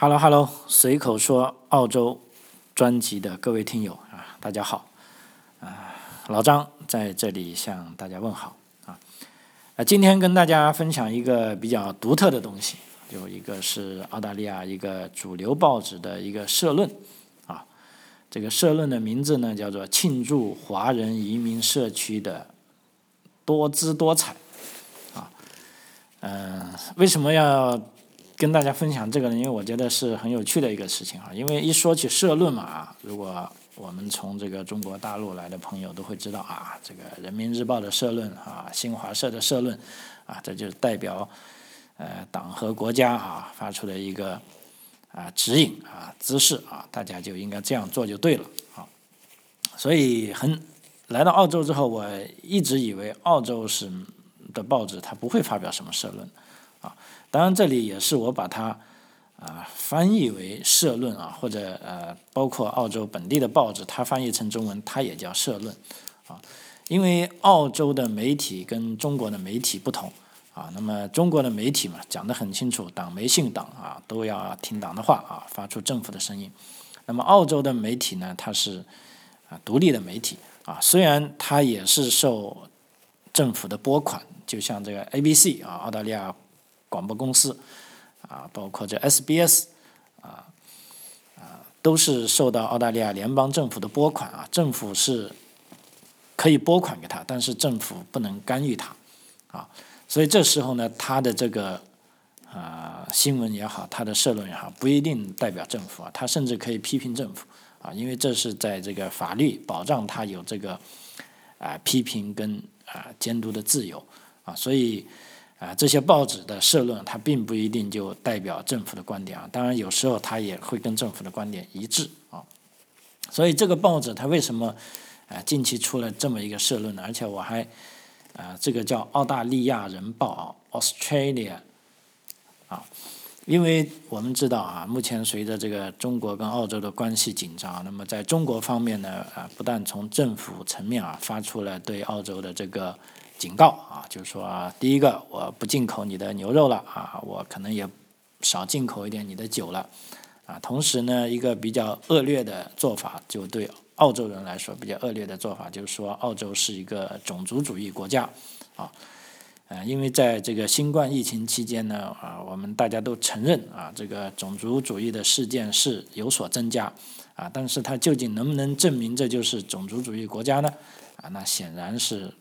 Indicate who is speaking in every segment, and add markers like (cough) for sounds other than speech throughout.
Speaker 1: Hello Hello，随口说澳洲专辑的各位听友啊，大家好啊，老张在这里向大家问好啊。啊，今天跟大家分享一个比较独特的东西，有一个是澳大利亚一个主流报纸的一个社论啊。这个社论的名字呢叫做“庆祝华人移民社区的多姿多彩”啊。嗯，为什么要？跟大家分享这个呢，因为我觉得是很有趣的一个事情哈。因为一说起社论嘛啊，如果我们从这个中国大陆来的朋友都会知道啊，这个人民日报的社论啊，新华社的社论啊，这就代表呃党和国家啊发出的一个啊指引啊姿势啊，大家就应该这样做就对了啊。所以很来到澳洲之后，我一直以为澳洲是的报纸它不会发表什么社论。当然这里也是我把它啊翻译为社论啊，或者呃包括澳洲本地的报纸，它翻译成中文，它也叫社论啊。因为澳洲的媒体跟中国的媒体不同啊，那么中国的媒体嘛讲得很清楚，党媒信党啊，都要听党的话啊，发出政府的声音。那么澳洲的媒体呢，它是啊独立的媒体啊，虽然它也是受政府的拨款，就像这个 ABC 啊，澳大利亚。广播公司，啊，包括这 SBS，啊，啊，都是受到澳大利亚联邦政府的拨款啊，政府是可以拨款给他，但是政府不能干预他，啊，所以这时候呢，他的这个啊新闻也好，他的社论也好，不一定代表政府啊，他甚至可以批评政府啊，因为这是在这个法律保障他有这个啊批评跟啊监督的自由啊，所以。啊，这些报纸的社论，它并不一定就代表政府的观点啊。当然，有时候它也会跟政府的观点一致啊。所以，这个报纸它为什么啊近期出了这么一个社论呢？而且我还啊，这个叫《澳大利亚人报》啊，Australia 啊，因为我们知道啊，目前随着这个中国跟澳洲的关系紧张，那么在中国方面呢啊，不但从政府层面啊发出了对澳洲的这个。警告啊，就是说，第一个，我不进口你的牛肉了啊，我可能也少进口一点你的酒了啊。同时呢，一个比较恶劣的做法，就对澳洲人来说比较恶劣的做法，就是说，澳洲是一个种族主义国家啊。呃，因为在这个新冠疫情期间呢，啊，我们大家都承认啊，这个种族主义的事件是有所增加啊，但是它究竟能不能证明这就是种族主义国家呢？啊，那显然是。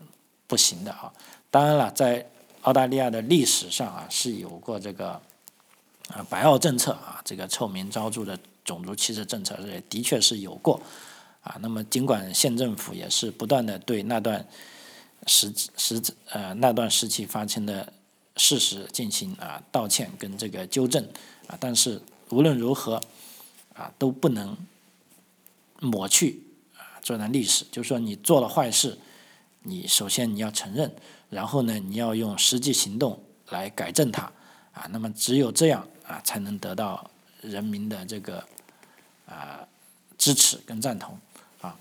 Speaker 1: 不行的啊！当然了，在澳大利亚的历史上啊，是有过这个啊“白澳政策”啊，这个臭名昭著的种族歧视政策也的确是有过啊。那么，尽管县政府也是不断的对那段时时呃那段时期发生的事实进行啊道歉跟这个纠正啊，但是无论如何啊都不能抹去啊这段历史，就是说你做了坏事。你首先你要承认，然后呢，你要用实际行动来改正它，啊，那么只有这样啊，才能得到人民的这个啊支持跟赞同，啊，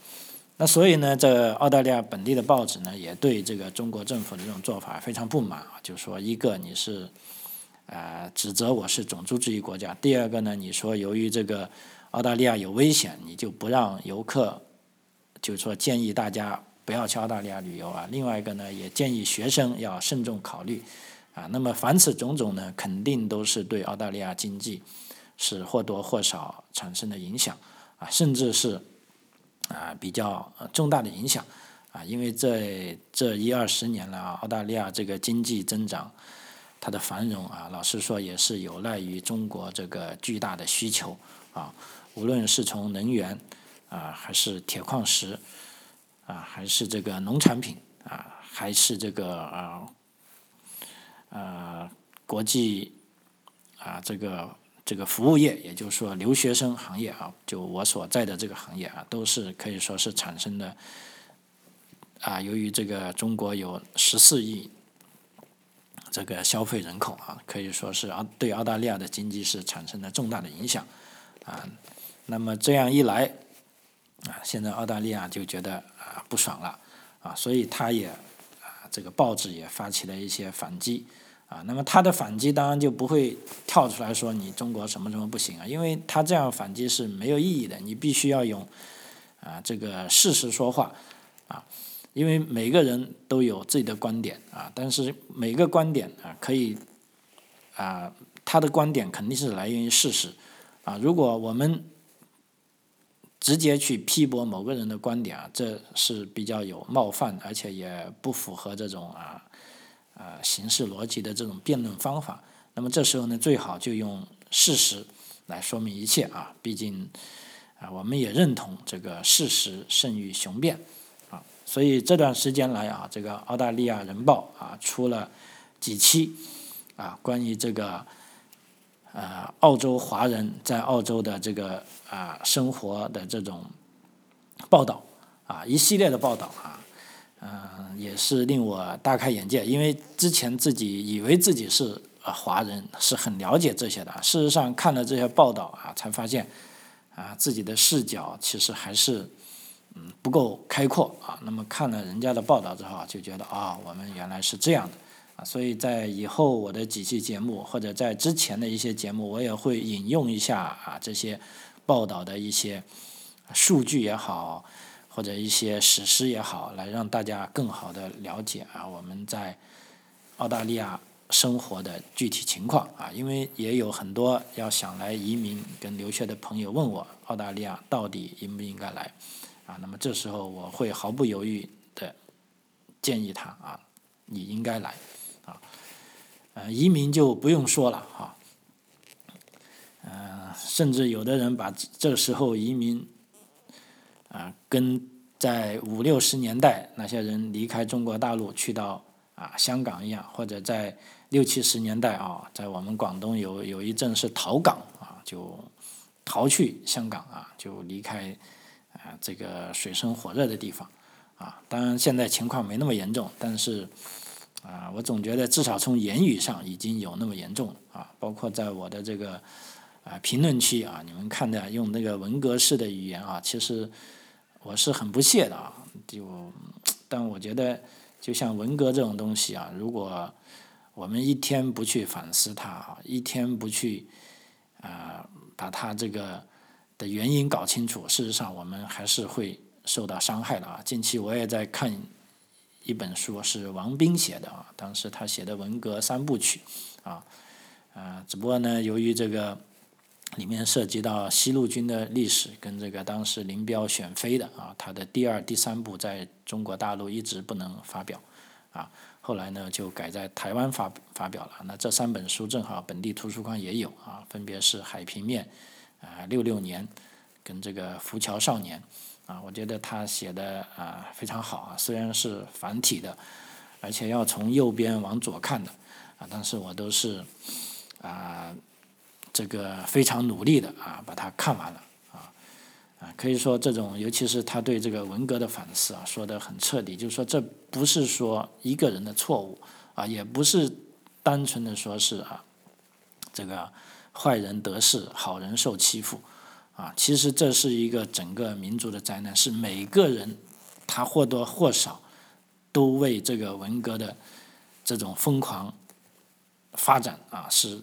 Speaker 1: 那所以呢，这澳大利亚本地的报纸呢，也对这个中国政府的这种做法非常不满啊，就说，一个你是啊指责我是种族主义国家，第二个呢，你说由于这个澳大利亚有危险，你就不让游客，就是说建议大家。不要去澳大利亚旅游啊！另外一个呢，也建议学生要慎重考虑啊。那么凡此种种呢，肯定都是对澳大利亚经济是或多或少产生的影响啊，甚至是啊比较重大的影响啊。因为在这一二十年来啊，澳大利亚这个经济增长它的繁荣啊，老实说也是有赖于中国这个巨大的需求啊。无论是从能源啊，还是铁矿石。啊，还是这个农产品啊，还是这个啊，呃，国际啊，这个这个服务业，也就是说留学生行业啊，就我所在的这个行业啊，都是可以说是产生的啊。由于这个中国有十四亿这个消费人口啊，可以说是澳对澳大利亚的经济是产生了重大的影响啊。那么这样一来啊，现在澳大利亚就觉得。不爽了，啊，所以他也啊，这个报纸也发起了一些反击，啊，那么他的反击当然就不会跳出来说你中国什么什么不行啊，因为他这样反击是没有意义的，你必须要用啊这个事实说话啊，因为每个人都有自己的观点啊，但是每个观点啊可以啊他的观点肯定是来源于事实啊，如果我们直接去批驳某个人的观点啊，这是比较有冒犯，而且也不符合这种啊。啊，形式逻辑的这种辩论方法，那么这时候呢，最好就用事实来说明一切啊。毕竟啊，我们也认同这个事实胜于雄辩啊。所以这段时间来啊，这个澳大利亚人报啊出了几期啊关于这个呃澳洲华人在澳洲的这个啊生活的这种报道啊，一系列的报道啊。嗯，也是令我大开眼界，因为之前自己以为自己是啊华人，是很了解这些的。事实上，看了这些报道啊，才发现啊自己的视角其实还是嗯不够开阔啊。那么看了人家的报道之后，就觉得啊，我们原来是这样的啊。所以在以后我的几期节目，或者在之前的一些节目，我也会引用一下啊这些报道的一些数据也好。或者一些史诗也好，来让大家更好的了解啊我们在澳大利亚生活的具体情况啊，因为也有很多要想来移民跟留学的朋友问我澳大利亚到底应不应该来啊，那么这时候我会毫不犹豫的建议他啊，你应该来，呃，移民就不用说了哈，嗯，甚至有的人把这时候移民。啊，跟在五六十年代那些人离开中国大陆去到啊香港一样，或者在六七十年代啊，在我们广东有有一阵是逃港啊，就逃去香港啊，就离开啊这个水深火热的地方啊。当然现在情况没那么严重，但是啊，我总觉得至少从言语上已经有那么严重了啊。包括在我的这个啊评论区啊，你们看的用那个文革式的语言啊，其实。我是很不屑的啊，就，但我觉得，就像文革这种东西啊，如果我们一天不去反思它啊，一天不去啊把它这个的原因搞清楚，事实上我们还是会受到伤害的啊。近期我也在看一本书，是王斌写的啊，当时他写的文革三部曲啊，啊，只不过呢，由于这个。里面涉及到西路军的历史，跟这个当时林彪选妃的啊，他的第二、第三部在中国大陆一直不能发表，啊，后来呢就改在台湾发发表了。那这三本书正好本地图书馆也有啊，分别是《海平面》啊，六六年跟这个《浮桥少年》啊，我觉得他写的啊非常好啊，虽然是繁体的，而且要从右边往左看的啊，但是我都是啊。这个非常努力的啊，把它看完了啊啊，可以说这种，尤其是他对这个文革的反思啊，说的很彻底。就是说，这不是说一个人的错误啊，也不是单纯的说是啊，这个坏人得势，好人受欺负啊。其实这是一个整个民族的灾难，是每个人他或多或少都为这个文革的这种疯狂发展啊是。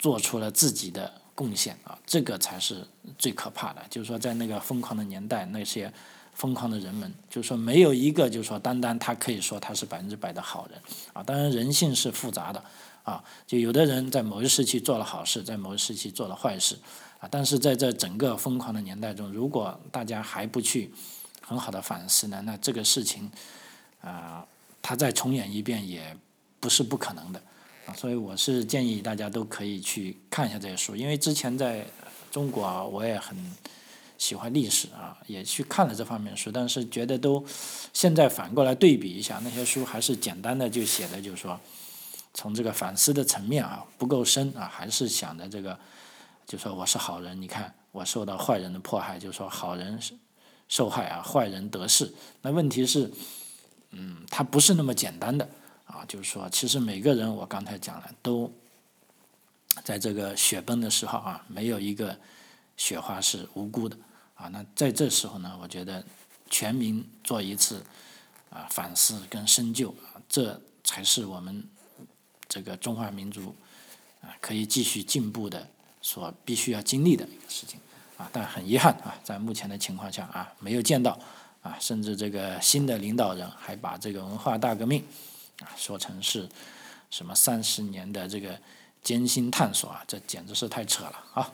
Speaker 1: 做出了自己的贡献啊，这个才是最可怕的。就是说，在那个疯狂的年代，那些疯狂的人们，就是说，没有一个就是说，单单他可以说他是百分之百的好人啊。当然，人性是复杂的啊，就有的人在某一时期做了好事，在某一时期做了坏事啊。但是在这整个疯狂的年代中，如果大家还不去很好的反思呢，那这个事情啊，他再重演一遍也不是不可能的。啊所以我是建议大家都可以去看一下这些书，因为之前在中国啊，我也很喜欢历史啊，也去看了这方面书，但是觉得都现在反过来对比一下，那些书还是简单的就写的，就是说从这个反思的层面啊不够深啊，还是想着这个，就说我是好人，你看我受到坏人的迫害，就说好人受害啊，坏人得势。那问题是，嗯，他不是那么简单的。啊，就是说，其实每个人，我刚才讲了，都在这个雪崩的时候啊，没有一个雪花是无辜的啊。那在这时候呢，我觉得全民做一次啊反思跟深究，这才是我们这个中华民族啊可以继续进步的所必须要经历的一个事情啊。但很遗憾啊，在目前的情况下啊，没有见到啊，甚至这个新的领导人还把这个文化大革命啊说成是什么三十年的这个艰辛探索啊，这简直是太扯了啊！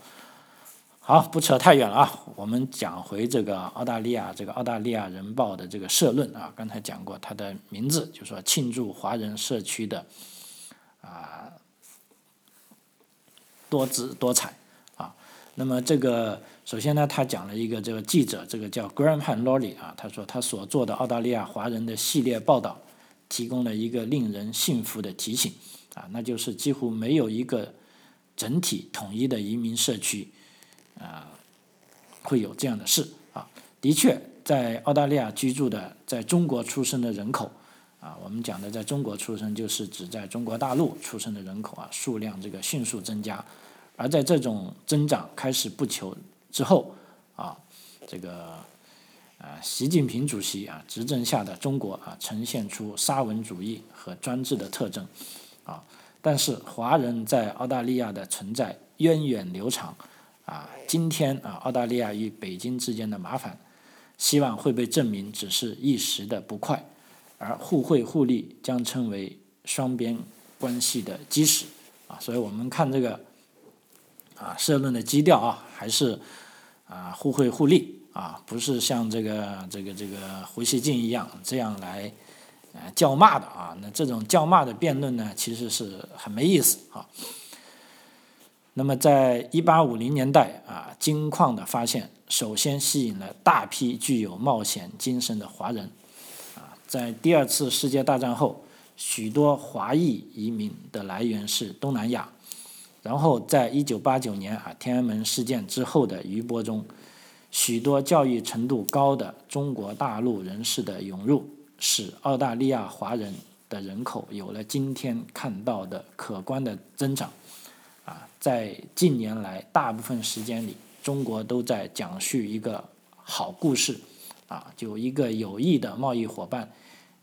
Speaker 1: 好，不扯太远了啊，我们讲回这个澳大利亚这个《澳大利亚人报》的这个社论啊，刚才讲过，它的名字就说庆祝华人社区的啊多姿多彩啊。那么这个首先呢，他讲了一个这个记者，这个叫 Graham Lawley 啊，他说他所做的澳大利亚华人的系列报道，提供了一个令人信服的提醒啊，那就是几乎没有一个整体统一的移民社区。啊，会有这样的事啊！的确，在澳大利亚居住的，在中国出生的人口啊，我们讲的在中国出生，就是指在中国大陆出生的人口啊，数量这个迅速增加。而在这种增长开始不求之后啊，这个啊，习近平主席啊执政下的中国啊，呈现出沙文主义和专制的特征啊。但是，华人在澳大利亚的存在源远流长。啊，今天啊，澳大利亚与北京之间的麻烦，希望会被证明只是一时的不快，而互惠互利将成为双边关系的基石。啊，所以我们看这个啊社论的基调啊，还是啊互惠互利啊，不是像这个这个这个胡锡进一样这样来呃叫骂的啊。那这种叫骂的辩论呢，其实是很没意思啊。那么，在一八五零年代啊，金矿的发现首先吸引了大批具有冒险精神的华人。在第二次世界大战后，许多华裔移民的来源是东南亚。然后，在一九八九年啊天安门事件之后的余波中，许多教育程度高的中国大陆人士的涌入，使澳大利亚华人的人口有了今天看到的可观的增长。啊，在近年来大部分时间里，中国都在讲述一个好故事，啊，就一个有益的贸易伙伴，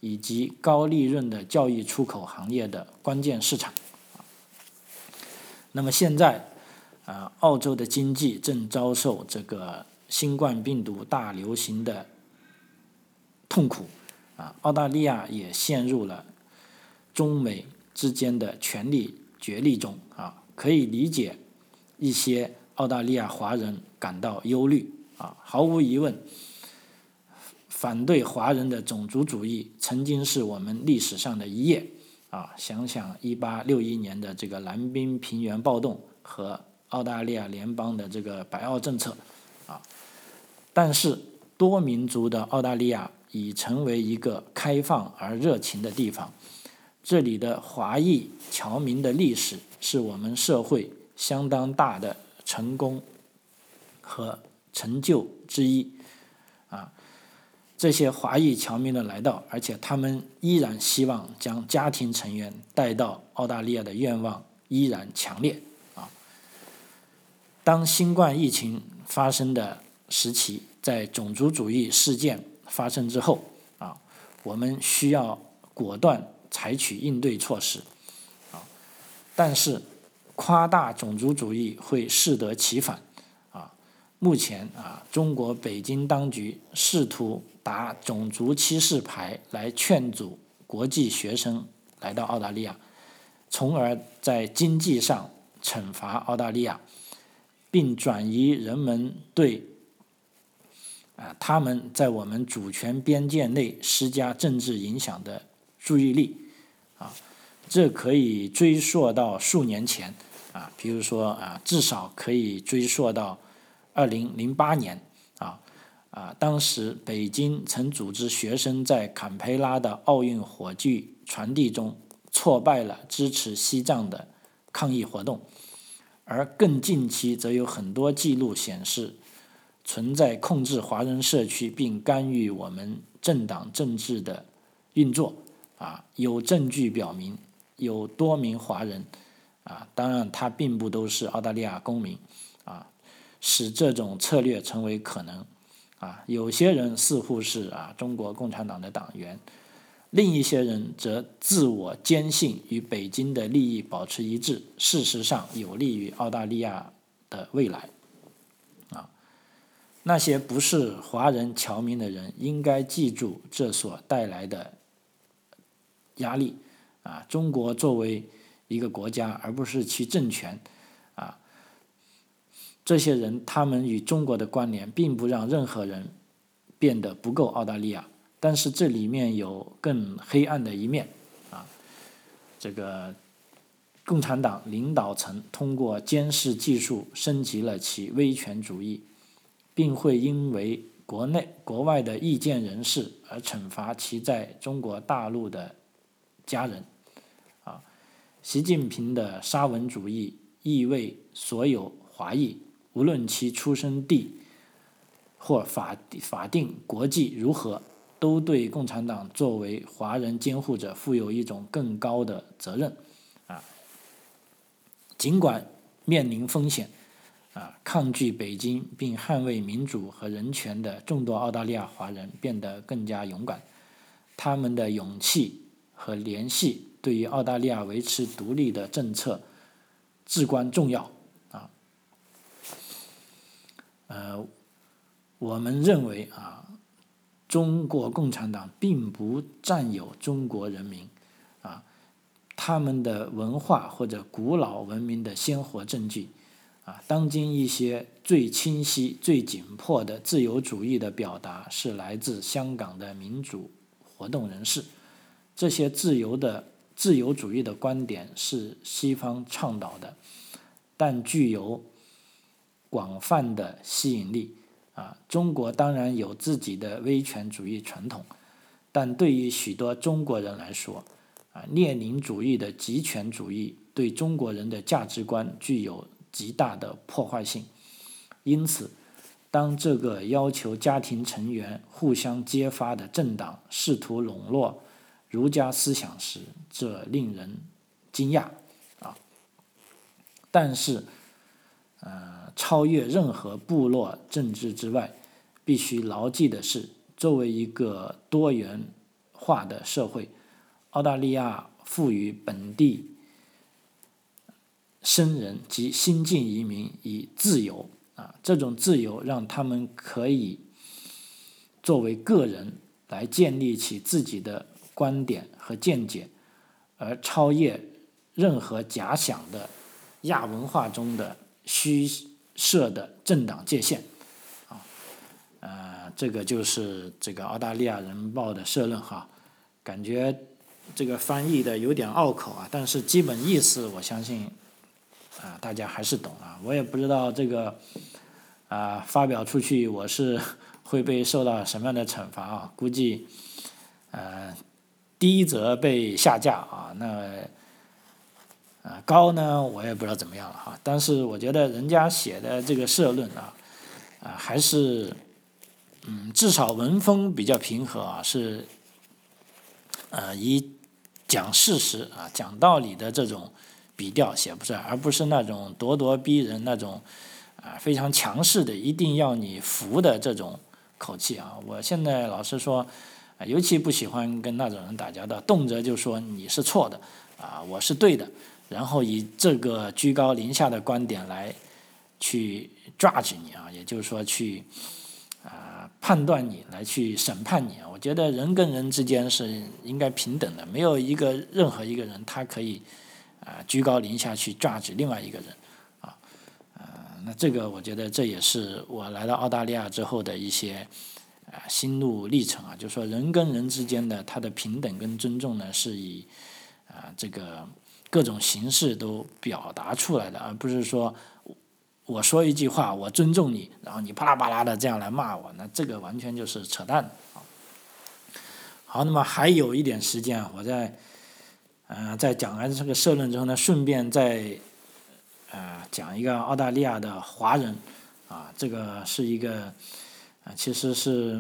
Speaker 1: 以及高利润的教育出口行业的关键市场。那么现在，啊，澳洲的经济正遭受这个新冠病毒大流行的痛苦，啊，澳大利亚也陷入了中美之间的权力角力中，啊。可以理解，一些澳大利亚华人感到忧虑啊。毫无疑问，反对华人的种族主义曾经是我们历史上的一页啊。想想一八六一年的这个蓝冰平原暴动和澳大利亚联邦的这个白澳政策啊。但是，多民族的澳大利亚已成为一个开放而热情的地方。这里的华裔侨民的历史是我们社会相当大的成功和成就之一，这些华裔侨民的来到，而且他们依然希望将家庭成员带到澳大利亚的愿望依然强烈，啊，当新冠疫情发生的时期，在种族主义事件发生之后，啊，我们需要果断。采取应对措施，啊，但是夸大种族主义会适得其反，目前啊，中国北京当局试图打种族歧视牌来劝阻国际学生来到澳大利亚，从而在经济上惩罚澳大利亚，并转移人们对啊他们在我们主权边界内施加政治影响的注意力。啊，这可以追溯到数年前，啊，比如说啊，至少可以追溯到二零零八年，啊啊，当时北京曾组织学生在坎培拉的奥运火炬传递中挫败了支持西藏的抗议活动，而更近期则有很多记录显示，存在控制华人社区并干预我们政党政治的运作。啊，有证据表明有多名华人，啊，当然他并不都是澳大利亚公民，啊，使这种策略成为可能，啊，有些人似乎是啊中国共产党的党员，另一些人则自我坚信与北京的利益保持一致，事实上有利于澳大利亚的未来。啊，那些不是华人侨民的人应该记住这所带来的压力。啊，中国作为一个国家，而不是其政权，这些人他们与中国的关联，并不让任何人变得不够澳大利亚。但是这里面有更黑暗的一面，啊，这个共产党领导层通过监视技术升级了其威权主义，并会因为国内国外的意见人士而惩罚其在中国大陆的家人。啊习近平的沙文主义意味所有华裔，无论其出生地或法法定国籍如何，都对共产党作为华人监护者负有一种更高的责任。啊，尽管面临风险，啊，抗拒北京并捍卫民主和人权的众多澳大利亚华人变得更加勇敢，他们的勇气和联系。对于澳大利亚维持独立的政策至关重要，呃，我们认为啊，中国共产党并不占有中国人民啊，他们的文化或者古老文明的鲜活证据啊，当今一些最清晰、最紧迫的自由主义的表达是来自香港的民主活动人士，这些自由的。自由主义的观点是西方倡导的，但具有广泛的吸引力。啊，中国当然有自己的威权主义传统，但对于许多中国人来说，啊，列宁主义的极权主义对中国人的价值观具有极大的破坏性。因此，当这个要求家庭成员互相揭发的政党试图笼络。儒家思想时，这令人惊讶啊！但是，呃，超越任何部落政治之外，必须牢记的是，作为一个多元化的社会，澳大利亚赋予本地生人及新晋移民以自由啊，这种自由让他们可以作为个人来建立起自己的。观点和见解，而超越任何假想的亚文化中的虚设的政党界限，啊，呃，这个就是这个澳大利亚人报的社论哈，感觉这个翻译的有点拗口啊，但是基本意思我相信啊大家还是懂啊，我也不知道这个啊发表出去我是 (laughs) 会被受到什么样的惩罚啊，估计呃。第一则被下架啊，那啊高呢，我也不知道怎么样了哈。但是我觉得人家写的这个社论啊，啊还是嗯至少文风比较平和啊，是呃以讲事实啊讲道理的这种笔调写不出来，而不是那种咄咄逼人那种啊非常强势的一定要你服的这种口气啊。我现在老实说。啊尤其不喜欢跟那种人打交道，动辄就说你是错的，啊，我是对的，然后以这个居高临下的观点来去 judge 你啊，也就是说去啊判断你，来去审判你啊。我觉得人跟人之间是应该平等的，没有一个任何一个人他可以啊居高临下去 judge 另外一个人啊，呃，那这个我觉得这也是我来到澳大利亚之后的一些。啊，心路历程啊，就是说人跟人之间的他的平等跟尊重呢，是以啊这个各种形式都表达出来的，而不是说我说一句话我尊重你，然后你啪啦啪啦的这样来骂我，那这个完全就是扯淡。好，那么还有一点时间，我在呃在讲完这个社论之后呢，顺便再呃讲一个澳大利亚的华人啊，这个是一个。啊，其实是，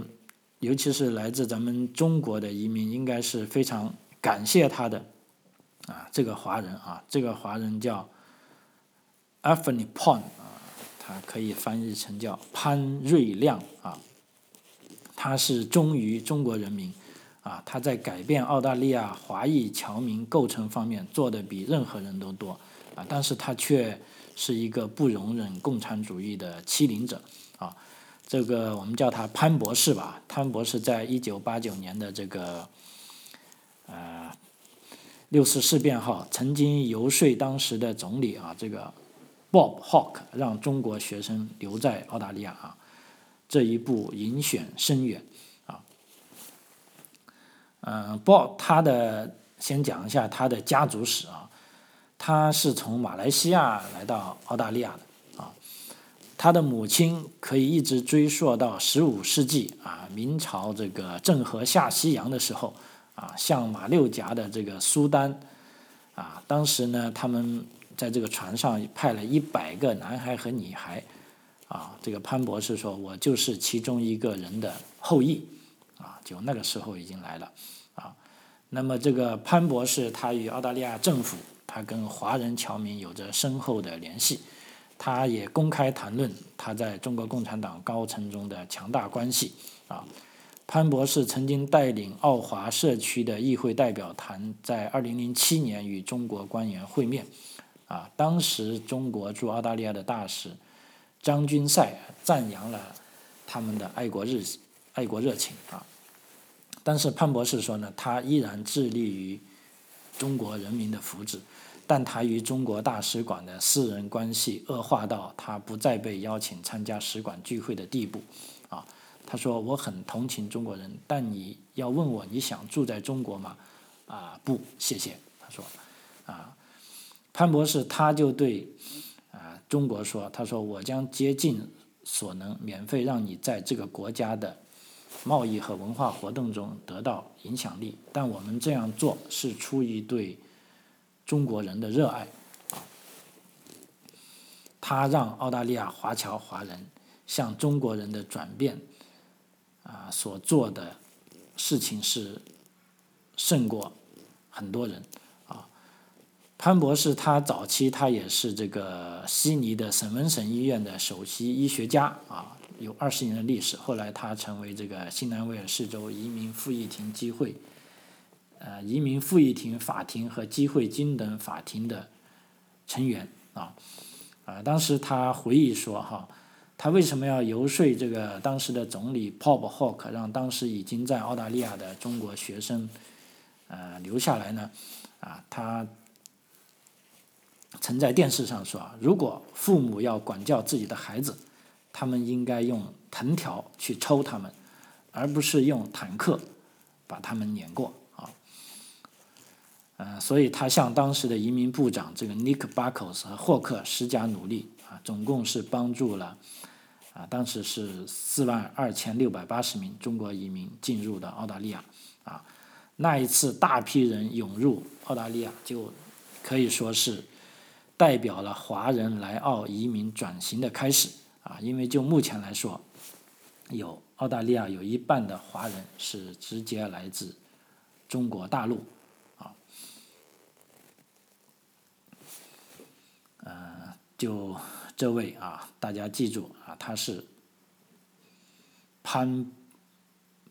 Speaker 1: 尤其是来自咱们中国的移民，应该是非常感谢他的，啊，这个华人啊，这个华人叫 Anthony Pon 啊，他可以翻译成叫潘瑞亮啊，他是忠于中国人民，啊，他在改变澳大利亚华裔侨民构成方面做的比任何人都多，啊，但是他却是一个不容忍共产主义的欺凌者，啊，这个我们叫他潘博士吧，潘博士在一九八九年的这个，六四事变后，曾经游说当时的总理啊，这个 Bob Hawke 让中国学生留在澳大利亚啊，这一步影响深远。啊，嗯，Bob 他的先讲一下他的家族史啊，他是从马来西亚来到澳大利亚的啊，他的母亲可以一直追溯到十五世纪啊，明朝这个郑和下西洋的时候啊，像马六甲的这个苏丹啊，当时呢，他们在这个船上派了一百个男孩和女孩啊，这个潘博士说，我就是其中一个人的后裔。啊，就那个时候已经来了，啊，那么这个潘博士他与澳大利亚政府，他跟华人侨民有着深厚的联系，他也公开谈论他在中国共产党高层中的强大关系，啊，潘博士曾经带领澳华社区的议会代表团在二零零七年与中国官员会面，啊，当时中国驻澳大利亚的大使张军赛赞扬了他们的爱国日爱国热情啊。但是潘博士说呢，他依然致力于中国人民的福祉，但他与中国大使馆的私人关系恶化到他不再被邀请参加使馆聚会的地步，他说我很同情中国人，但你要问我你想住在中国吗？啊，不，谢谢。他说，啊，潘博士他就对啊中国说，他说我将竭尽所能免费让你在这个国家的。贸易和文化活动中得到影响力，但我们这样做是出于对中国人的热爱。他让澳大利亚华侨华人向中国人的转变啊所做的事情是胜过很多人啊。潘博士他早期他也是这个悉尼的省文省医院的首席医学家啊。有二十年的历史，后来他成为这个新南威尔士州移民复议庭机会，呃，移民复议庭法庭和机会均等法庭的成员啊，啊，当时他回忆说哈，他为什么要游说这个当时的总理 Bob Hawke 让当时已经在澳大利亚的中国学生呃留下来呢？啊，他曾在电视上说啊，如果父母要管教自己的孩子。他们应该用藤条去抽他们，而不是用坦克把他们碾过啊。呃，所以他向当时的移民部长这个 Nick Buckles 和霍克施加努力啊，总共是帮助了啊，当时是四万二千六百八十名中国移民进入的澳大利亚啊。那一次大批人涌入澳大利亚，就可以说是代表了华人来澳移民转型的开始。啊，因为就目前来说，有澳大利亚有一半的华人是直接来自中国大陆，啊，呃，就这位啊，大家记住啊，他是潘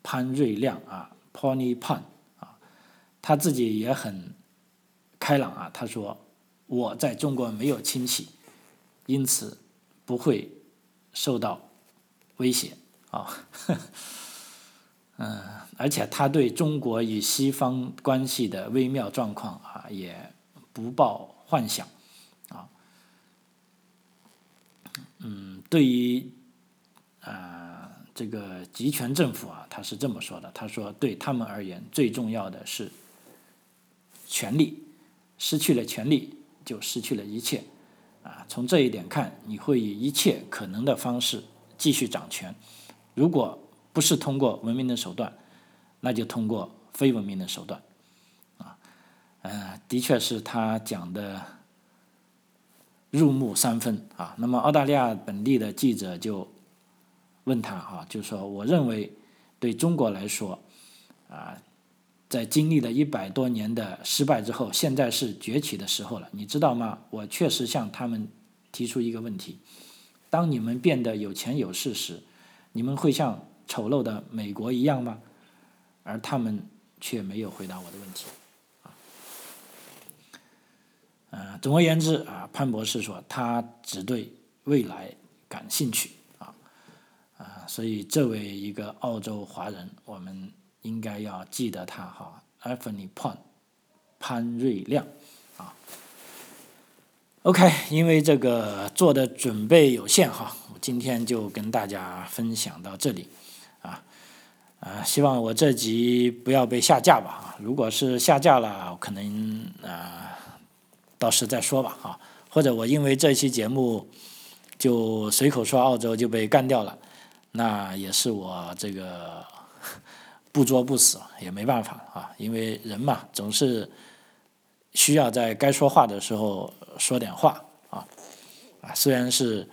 Speaker 1: 潘瑞亮啊，Pony Pan 啊，他自己也很开朗啊，他说我在中国没有亲戚，因此不会。受到威胁啊，(laughs) 嗯，而且他对中国与西方关系的微妙状况啊，也不抱幻想啊，嗯，对于啊这个集权政府啊，他是这么说的，他说对他们而言，最重要的是权力，失去了权力就失去了一切。啊，从这一点看，你会以一切可能的方式继续掌权。如果不是通过文明的手段，那就通过非文明的手段。啊，呃，的确是他讲的入木三分啊。那么澳大利亚本地的记者就问他啊，就说：“我认为对中国来说，啊。”在经历了一百多年的失败之后，现在是崛起的时候了。你知道吗？我确实向他们提出一个问题：当你们变得有钱有势时，你们会像丑陋的美国一样吗？而他们却没有回答我的问题。啊，呃，总而言之啊，潘博士说他只对未来感兴趣啊啊，所以作为一个澳洲华人，我们应该要记得他哈，Anthony Pan 潘瑞亮啊。OK，因为这个做的准备有限哈，我今天就跟大家分享到这里，啊，啊，希望我这集不要被下架吧，如果是下架了，可能啊，到时再说吧啊，或者我因为这期节目就随口说澳洲就被干掉了，那也是我这个 (laughs) 不作不死也没办法啊，因为人嘛总是。需要在该说话的时候说点话啊啊，虽然是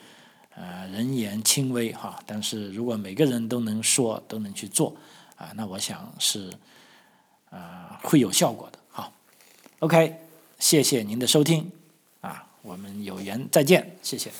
Speaker 1: 呃人言轻微哈，但是如果每个人都能说都能去做啊，那我想是啊会有效果的。好，OK，谢谢您的收听啊，我们有缘再见，谢谢。